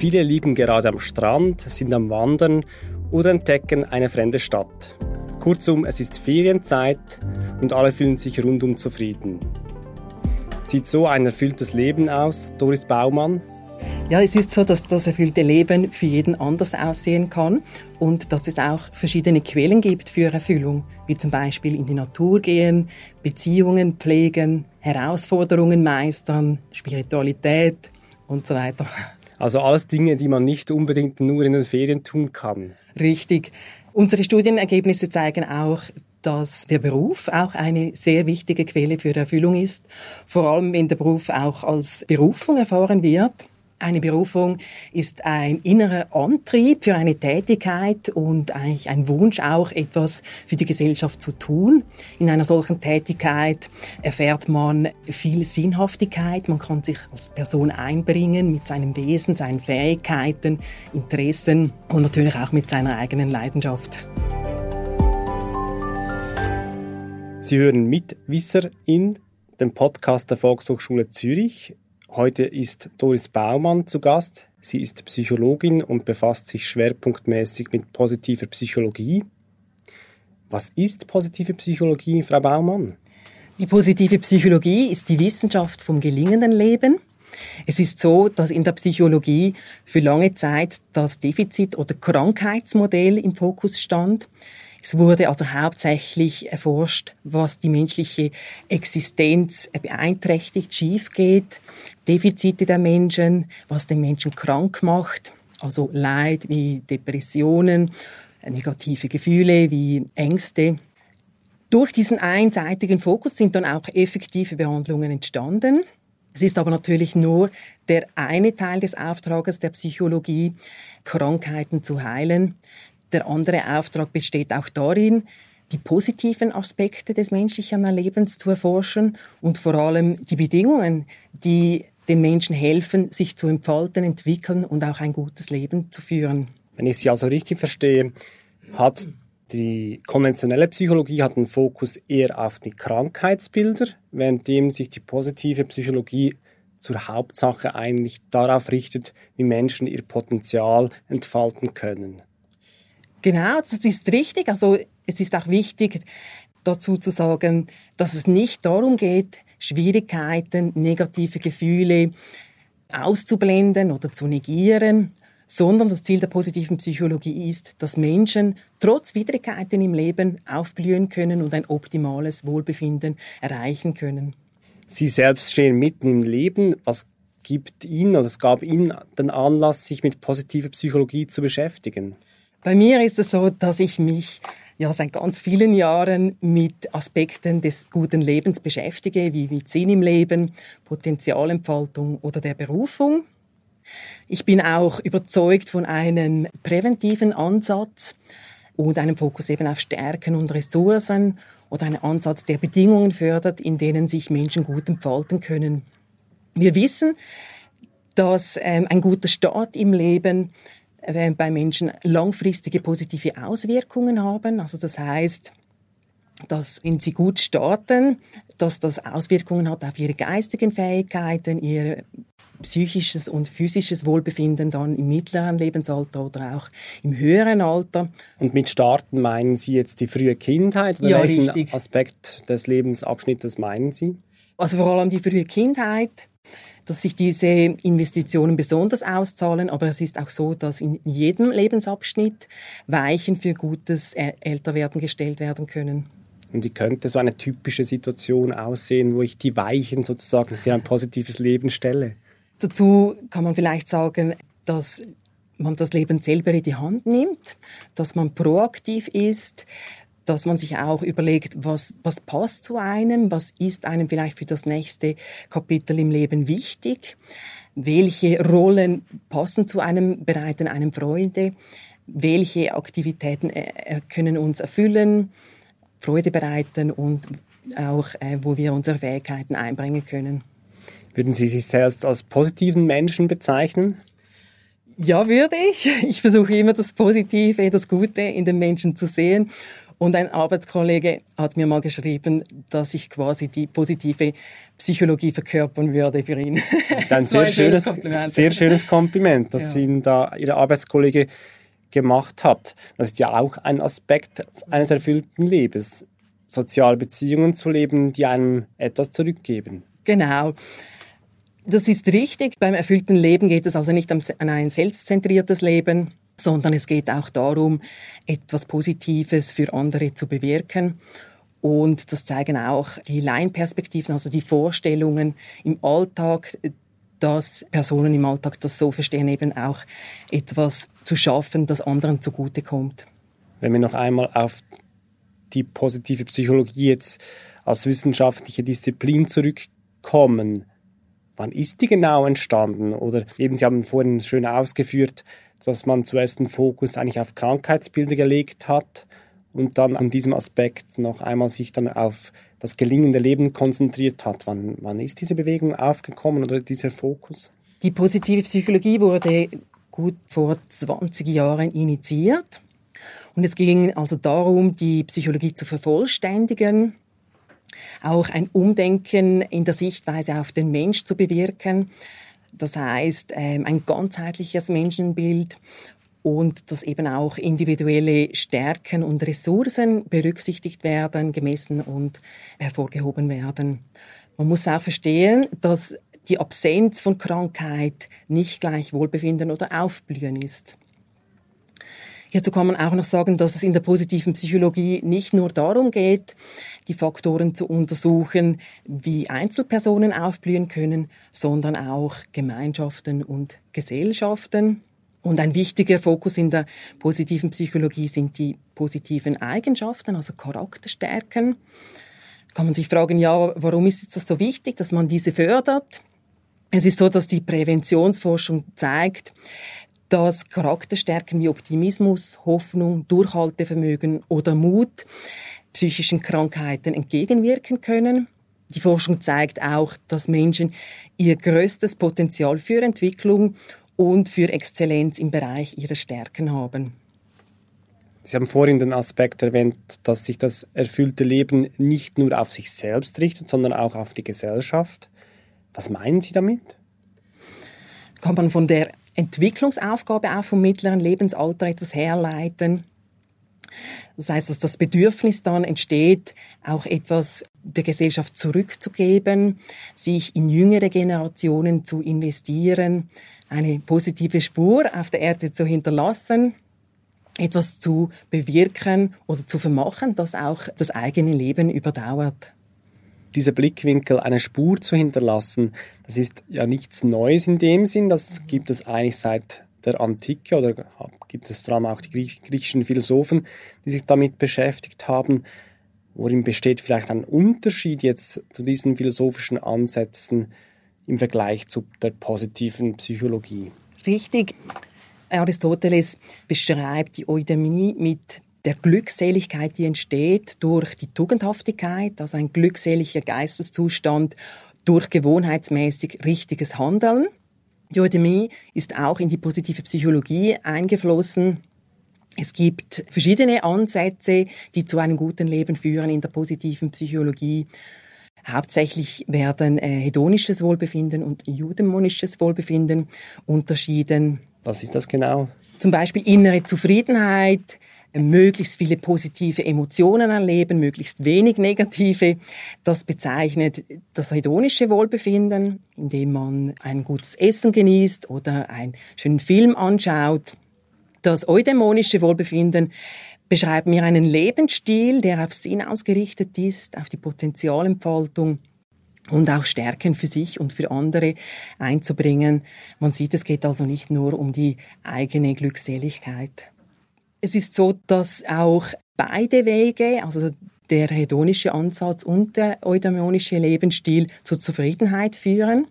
Viele liegen gerade am Strand, sind am Wandern oder entdecken eine fremde Stadt. Kurzum, es ist Ferienzeit und alle fühlen sich rundum zufrieden. Sieht so ein erfülltes Leben aus, Doris Baumann? Ja, es ist so, dass das erfüllte Leben für jeden anders aussehen kann und dass es auch verschiedene Quellen gibt für Erfüllung, wie zum Beispiel in die Natur gehen, Beziehungen pflegen, Herausforderungen meistern, Spiritualität und so weiter. Also alles Dinge, die man nicht unbedingt nur in den Ferien tun kann. Richtig. Unsere Studienergebnisse zeigen auch, dass der Beruf auch eine sehr wichtige Quelle für Erfüllung ist, vor allem wenn der Beruf auch als Berufung erfahren wird. Eine Berufung ist ein innerer Antrieb für eine Tätigkeit und eigentlich ein Wunsch auch, etwas für die Gesellschaft zu tun. In einer solchen Tätigkeit erfährt man viel Sinnhaftigkeit, man kann sich als Person einbringen mit seinem Wesen, seinen Fähigkeiten, Interessen und natürlich auch mit seiner eigenen Leidenschaft. Sie hören Mitwisser in dem Podcast der Volkshochschule Zürich. Heute ist Doris Baumann zu Gast. Sie ist Psychologin und befasst sich schwerpunktmäßig mit positiver Psychologie. Was ist positive Psychologie, Frau Baumann? Die positive Psychologie ist die Wissenschaft vom gelingenden Leben. Es ist so, dass in der Psychologie für lange Zeit das Defizit- oder Krankheitsmodell im Fokus stand. Es wurde also hauptsächlich erforscht, was die menschliche Existenz beeinträchtigt, schief geht, Defizite der Menschen, was den Menschen krank macht, also Leid wie Depressionen, negative Gefühle wie Ängste. Durch diesen einseitigen Fokus sind dann auch effektive Behandlungen entstanden. Es ist aber natürlich nur der eine Teil des Auftrages der Psychologie, Krankheiten zu heilen. Der andere Auftrag besteht auch darin, die positiven Aspekte des menschlichen Lebens zu erforschen und vor allem die Bedingungen, die den Menschen helfen, sich zu entfalten, entwickeln und auch ein gutes Leben zu führen. Wenn ich Sie also richtig verstehe, hat die konventionelle Psychologie hat einen Fokus eher auf die Krankheitsbilder, währenddem sich die positive Psychologie zur Hauptsache eigentlich darauf richtet, wie Menschen ihr Potenzial entfalten können. Genau, das ist richtig. Also es ist auch wichtig, dazu zu sagen, dass es nicht darum geht, Schwierigkeiten, negative Gefühle auszublenden oder zu negieren, sondern das Ziel der positiven Psychologie ist, dass Menschen trotz Widrigkeiten im Leben aufblühen können und ein optimales Wohlbefinden erreichen können. Sie selbst stehen mitten im Leben. Was gibt Ihnen oder es gab Ihnen den Anlass, sich mit positiver Psychologie zu beschäftigen? Bei mir ist es so, dass ich mich ja seit ganz vielen Jahren mit Aspekten des guten Lebens beschäftige, wie mit Sinn im Leben, Potenzialentfaltung oder der Berufung. Ich bin auch überzeugt von einem präventiven Ansatz und einem Fokus eben auf Stärken und Ressourcen oder einen Ansatz, der Bedingungen fördert, in denen sich Menschen gut entfalten können. Wir wissen, dass ähm, ein guter Start im Leben bei Menschen langfristige positive Auswirkungen haben. Also das heißt, dass wenn sie gut starten, dass das Auswirkungen hat auf ihre geistigen Fähigkeiten, ihr psychisches und physisches Wohlbefinden dann im mittleren Lebensalter oder auch im höheren Alter. Und mit Starten meinen Sie jetzt die frühe Kindheit? Oder ja, welchen richtig. Aspekt des Lebensabschnittes meinen Sie? Also vor allem die frühe Kindheit, dass sich diese Investitionen besonders auszahlen, aber es ist auch so, dass in jedem Lebensabschnitt Weichen für gutes Älterwerden gestellt werden können. Und wie könnte so eine typische Situation aussehen, wo ich die Weichen sozusagen für ein positives Leben stelle? Dazu kann man vielleicht sagen, dass man das Leben selber in die Hand nimmt, dass man proaktiv ist, dass man sich auch überlegt, was, was passt zu einem, was ist einem vielleicht für das nächste Kapitel im Leben wichtig, welche Rollen passen zu einem, bereiten einem Freude, welche Aktivitäten äh, können uns erfüllen, Freude bereiten und auch, äh, wo wir unsere Fähigkeiten einbringen können. Würden Sie sich selbst als positiven Menschen bezeichnen? Ja, würde ich. Ich versuche immer das Positive, das Gute in den Menschen zu sehen Und ein Arbeitskollege hat mir mal geschrieben, dass ich quasi die positive Psychologie verkörpern würde für ihn. Das ist ein sehr, schönes, Kompliment. sehr schönes Kompliment, das ja. Ihnen da Ihr Arbeitskollege gemacht hat. Das ist ja auch ein Aspekt eines erfüllten Lebens, soziale Beziehungen zu leben, die einem etwas zurückgeben. Genau. Das ist richtig. Beim erfüllten Leben geht es also nicht an ein selbstzentriertes Leben, sondern es geht auch darum, etwas Positives für andere zu bewirken. Und das zeigen auch die Laienperspektiven, also die Vorstellungen im Alltag, dass Personen im Alltag das so verstehen, eben auch etwas zu schaffen, das anderen zugutekommt. Wenn wir noch einmal auf die positive Psychologie jetzt als wissenschaftliche Disziplin zurückkommen, wann ist die genau entstanden? Oder eben, Sie haben vorhin schön ausgeführt, dass man zuerst den Fokus eigentlich auf Krankheitsbilder gelegt hat und dann an diesem Aspekt noch einmal sich dann auf das gelingende Leben konzentriert hat. Wann, wann ist diese Bewegung aufgekommen oder dieser Fokus? Die positive Psychologie wurde gut vor 20 Jahren initiiert. Und es ging also darum, die Psychologie zu vervollständigen, auch ein Umdenken in der Sichtweise auf den Mensch zu bewirken. Das heißt, ähm, ein ganzheitliches Menschenbild und dass eben auch individuelle Stärken und Ressourcen berücksichtigt werden, gemessen und hervorgehoben werden. Man muss auch verstehen, dass die Absenz von Krankheit nicht gleich Wohlbefinden oder Aufblühen ist. Hierzu kann man auch noch sagen, dass es in der positiven Psychologie nicht nur darum geht, die Faktoren zu untersuchen, wie Einzelpersonen aufblühen können, sondern auch Gemeinschaften und Gesellschaften. Und ein wichtiger Fokus in der positiven Psychologie sind die positiven Eigenschaften, also Charakterstärken. Kann man sich fragen, ja, warum ist das so wichtig, dass man diese fördert? Es ist so, dass die Präventionsforschung zeigt, dass Charakterstärken wie Optimismus, Hoffnung, Durchhaltevermögen oder Mut psychischen Krankheiten entgegenwirken können. Die Forschung zeigt auch, dass Menschen ihr größtes Potenzial für Entwicklung und für Exzellenz im Bereich ihrer Stärken haben. Sie haben vorhin den Aspekt erwähnt, dass sich das erfüllte Leben nicht nur auf sich selbst richtet, sondern auch auf die Gesellschaft. Was meinen Sie damit? Kann man von der Entwicklungsaufgabe auch vom mittleren Lebensalter etwas herleiten? Das heißt, dass das Bedürfnis dann entsteht, auch etwas der Gesellschaft zurückzugeben, sich in jüngere Generationen zu investieren, eine positive Spur auf der Erde zu hinterlassen, etwas zu bewirken oder zu vermachen, das auch das eigene Leben überdauert. Dieser Blickwinkel, eine Spur zu hinterlassen, das ist ja nichts Neues in dem Sinn, das gibt es eigentlich seit der Antike oder gibt es vor allem auch die griechischen Philosophen, die sich damit beschäftigt haben. Worin besteht vielleicht ein Unterschied jetzt zu diesen philosophischen Ansätzen im Vergleich zu der positiven Psychologie. Richtig. Aristoteles beschreibt die Eudaimonie mit der Glückseligkeit, die entsteht durch die Tugendhaftigkeit, also ein glückseliger Geisteszustand durch gewohnheitsmäßig richtiges Handeln. Die Eudaimonie ist auch in die positive Psychologie eingeflossen. Es gibt verschiedene Ansätze, die zu einem guten Leben führen in der positiven Psychologie. Hauptsächlich werden äh, hedonisches Wohlbefinden und eudaimonisches Wohlbefinden unterschieden. Was ist das genau? Zum Beispiel innere Zufriedenheit, möglichst viele positive Emotionen erleben, möglichst wenig negative. Das bezeichnet das hedonische Wohlbefinden, indem man ein gutes Essen genießt oder einen schönen Film anschaut. Das eudämonische Wohlbefinden beschreibt mir einen Lebensstil, der auf Sinn ausgerichtet ist, auf die Potenzialentfaltung und auch Stärken für sich und für andere einzubringen. Man sieht, es geht also nicht nur um die eigene Glückseligkeit. Es ist so, dass auch beide Wege, also der hedonische Ansatz und der eudaimonische Lebensstil zur Zufriedenheit führen.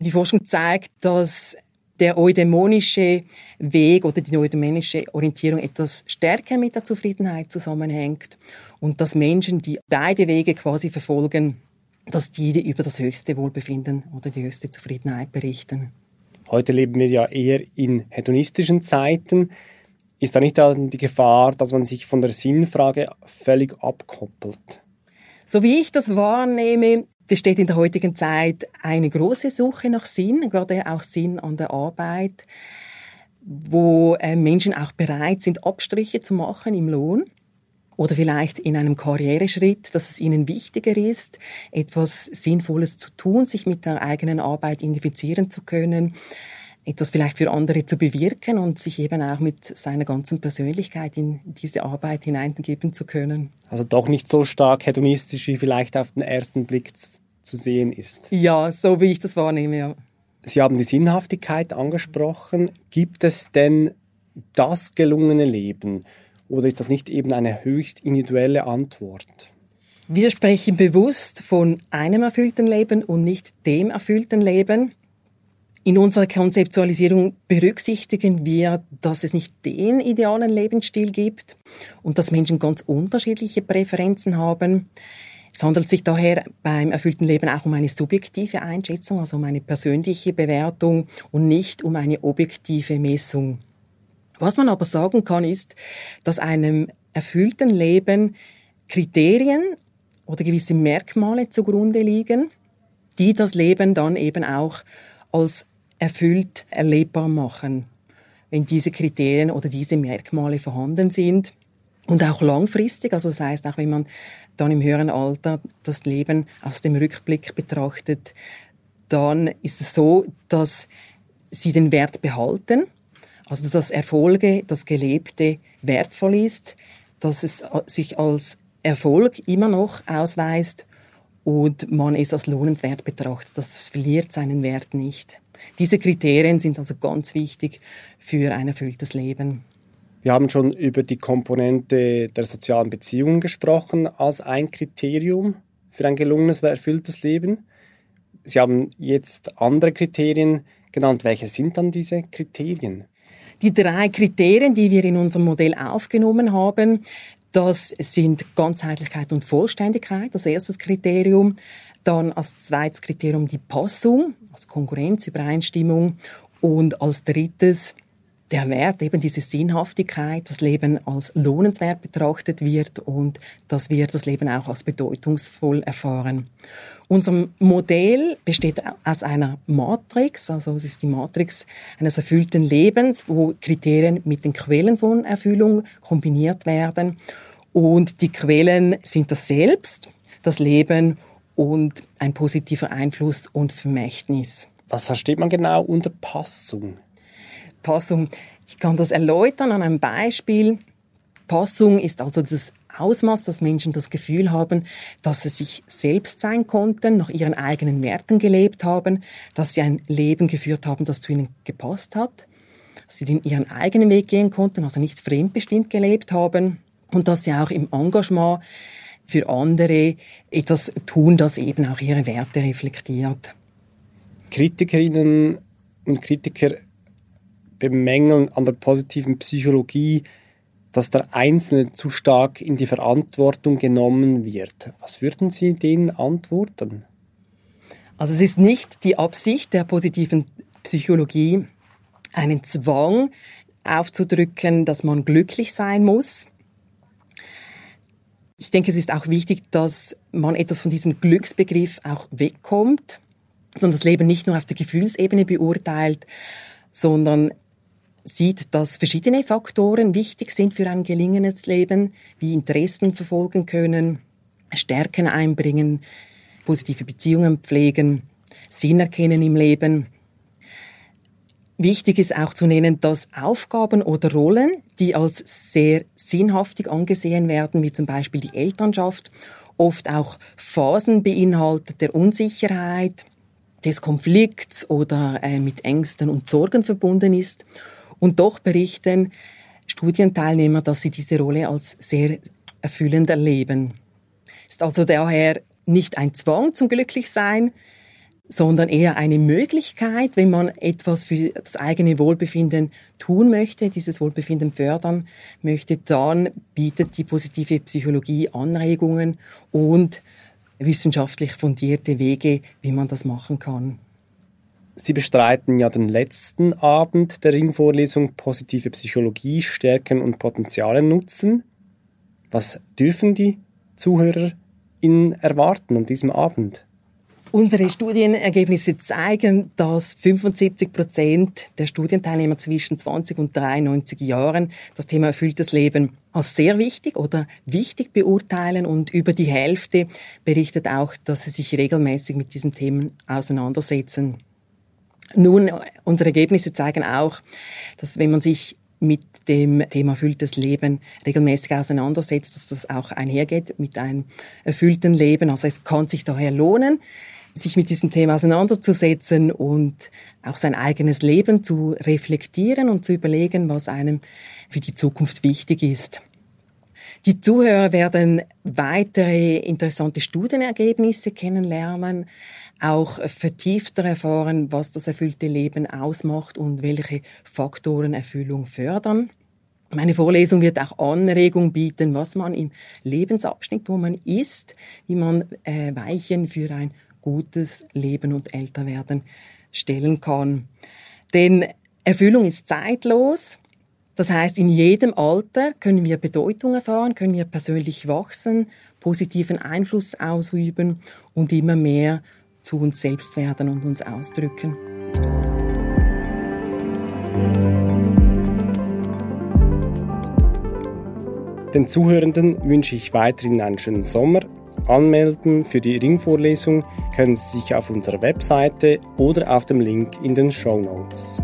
Die Forschung zeigt, dass der eudämonische Weg oder die eudämonische Orientierung etwas stärker mit der Zufriedenheit zusammenhängt und dass Menschen, die beide Wege quasi verfolgen, dass die über das höchste Wohlbefinden oder die höchste Zufriedenheit berichten. Heute leben wir ja eher in hedonistischen Zeiten. Ist da nicht die Gefahr, dass man sich von der Sinnfrage völlig abkoppelt? So wie ich das wahrnehme, besteht in der heutigen Zeit eine große Suche nach Sinn, gerade auch Sinn an der Arbeit, wo äh, Menschen auch bereit sind, Abstriche zu machen im Lohn oder vielleicht in einem Karriereschritt, dass es ihnen wichtiger ist, etwas Sinnvolles zu tun, sich mit der eigenen Arbeit identifizieren zu können, etwas vielleicht für andere zu bewirken und sich eben auch mit seiner ganzen Persönlichkeit in diese Arbeit hineingeben zu können. Also doch nicht so stark hedonistisch, wie vielleicht auf den ersten Blick zu sehen ist. Ja, so wie ich das wahrnehme, ja. Sie haben die Sinnhaftigkeit angesprochen. Gibt es denn das gelungene Leben? Oder ist das nicht eben eine höchst individuelle Antwort? Wir sprechen bewusst von einem erfüllten Leben und nicht dem erfüllten Leben. In unserer Konzeptualisierung berücksichtigen wir, dass es nicht den idealen Lebensstil gibt und dass Menschen ganz unterschiedliche Präferenzen haben. Es handelt sich daher beim erfüllten Leben auch um eine subjektive Einschätzung, also um eine persönliche Bewertung und nicht um eine objektive Messung. Was man aber sagen kann, ist, dass einem erfüllten Leben Kriterien oder gewisse Merkmale zugrunde liegen, die das Leben dann eben auch als erfüllt erlebbar machen, wenn diese Kriterien oder diese Merkmale vorhanden sind. Und auch langfristig, also das heißt auch wenn man dann im höheren Alter das Leben aus dem Rückblick betrachtet, dann ist es so, dass sie den Wert behalten. Also dass Erfolge, das Gelebte wertvoll ist, dass es sich als Erfolg immer noch ausweist und man es als lohnenswert betrachtet. Das verliert seinen Wert nicht. Diese Kriterien sind also ganz wichtig für ein erfülltes Leben. Wir haben schon über die Komponente der sozialen Beziehungen gesprochen als ein Kriterium für ein gelungenes oder erfülltes Leben. Sie haben jetzt andere Kriterien genannt. Welche sind dann diese Kriterien? Die drei Kriterien, die wir in unserem Modell aufgenommen haben, das sind Ganzheitlichkeit und Vollständigkeit, das erste Kriterium. Dann als zweites Kriterium die Passung, als Konkurrenz, Übereinstimmung. Und als drittes der Wert, eben diese Sinnhaftigkeit, das Leben als lohnenswert betrachtet wird und dass wir das Leben auch als bedeutungsvoll erfahren. Unser Modell besteht aus einer Matrix, also es ist die Matrix eines erfüllten Lebens, wo Kriterien mit den Quellen von Erfüllung kombiniert werden. Und die Quellen sind das Selbst, das Leben und ein positiver Einfluss und Vermächtnis. Was versteht man genau unter Passung? Passung, ich kann das erläutern an einem Beispiel. Passung ist also das Ausmaß, dass Menschen das Gefühl haben, dass sie sich selbst sein konnten, nach ihren eigenen Werten gelebt haben, dass sie ein Leben geführt haben, das zu ihnen gepasst hat, dass sie ihren eigenen Weg gehen konnten, also nicht fremdbestimmt gelebt haben und dass sie auch im Engagement für andere etwas tun, das eben auch ihre Werte reflektiert. Kritikerinnen und Kritiker bemängeln an der positiven Psychologie, dass der Einzelne zu stark in die Verantwortung genommen wird. Was würden Sie denen antworten? Also es ist nicht die Absicht der positiven Psychologie, einen Zwang aufzudrücken, dass man glücklich sein muss. Ich denke, es ist auch wichtig, dass man etwas von diesem Glücksbegriff auch wegkommt und das Leben nicht nur auf der Gefühlsebene beurteilt, sondern sieht, dass verschiedene Faktoren wichtig sind für ein gelingendes Leben, wie Interessen verfolgen können, Stärken einbringen, positive Beziehungen pflegen, Sinn erkennen im Leben. Wichtig ist auch zu nennen, dass Aufgaben oder Rollen, die als sehr sinnhaftig angesehen werden, wie zum Beispiel die Elternschaft, oft auch Phasen beinhaltet der Unsicherheit, des Konflikts oder äh, mit Ängsten und Sorgen verbunden ist und doch berichten Studienteilnehmer, dass sie diese Rolle als sehr erfüllend erleben. Ist also daher nicht ein Zwang zum Glücklichsein, sondern eher eine Möglichkeit, wenn man etwas für das eigene Wohlbefinden tun möchte, dieses Wohlbefinden fördern möchte, dann bietet die positive Psychologie Anregungen und wissenschaftlich fundierte Wege, wie man das machen kann. Sie bestreiten ja den letzten Abend der Ringvorlesung Positive Psychologie, Stärken und Potenziale nutzen. Was dürfen die ZuhörerInnen erwarten an diesem Abend? Unsere Studienergebnisse zeigen, dass 75 Prozent der Studienteilnehmer zwischen 20 und 93 Jahren das Thema erfülltes Leben als sehr wichtig oder wichtig beurteilen und über die Hälfte berichtet auch, dass sie sich regelmäßig mit diesen Themen auseinandersetzen. Nun, unsere Ergebnisse zeigen auch, dass wenn man sich mit dem Thema erfülltes Leben regelmäßig auseinandersetzt, dass das auch einhergeht mit einem erfüllten Leben. Also es kann sich daher lohnen, sich mit diesem Thema auseinanderzusetzen und auch sein eigenes Leben zu reflektieren und zu überlegen, was einem für die Zukunft wichtig ist. Die Zuhörer werden weitere interessante Studienergebnisse kennenlernen, auch vertiefter erfahren, was das erfüllte Leben ausmacht und welche Faktoren Erfüllung fördern. Meine Vorlesung wird auch Anregung bieten, was man im Lebensabschnitt, wo man ist, wie man äh, Weichen für ein gutes Leben und Älterwerden stellen kann. Denn Erfüllung ist zeitlos. Das heißt, in jedem Alter können wir Bedeutung erfahren, können wir persönlich wachsen, positiven Einfluss ausüben und immer mehr zu uns selbst werden und uns ausdrücken. Den Zuhörenden wünsche ich weiterhin einen schönen Sommer Anmelden für die Ringvorlesung können Sie sich auf unserer Webseite oder auf dem Link in den Show Notes.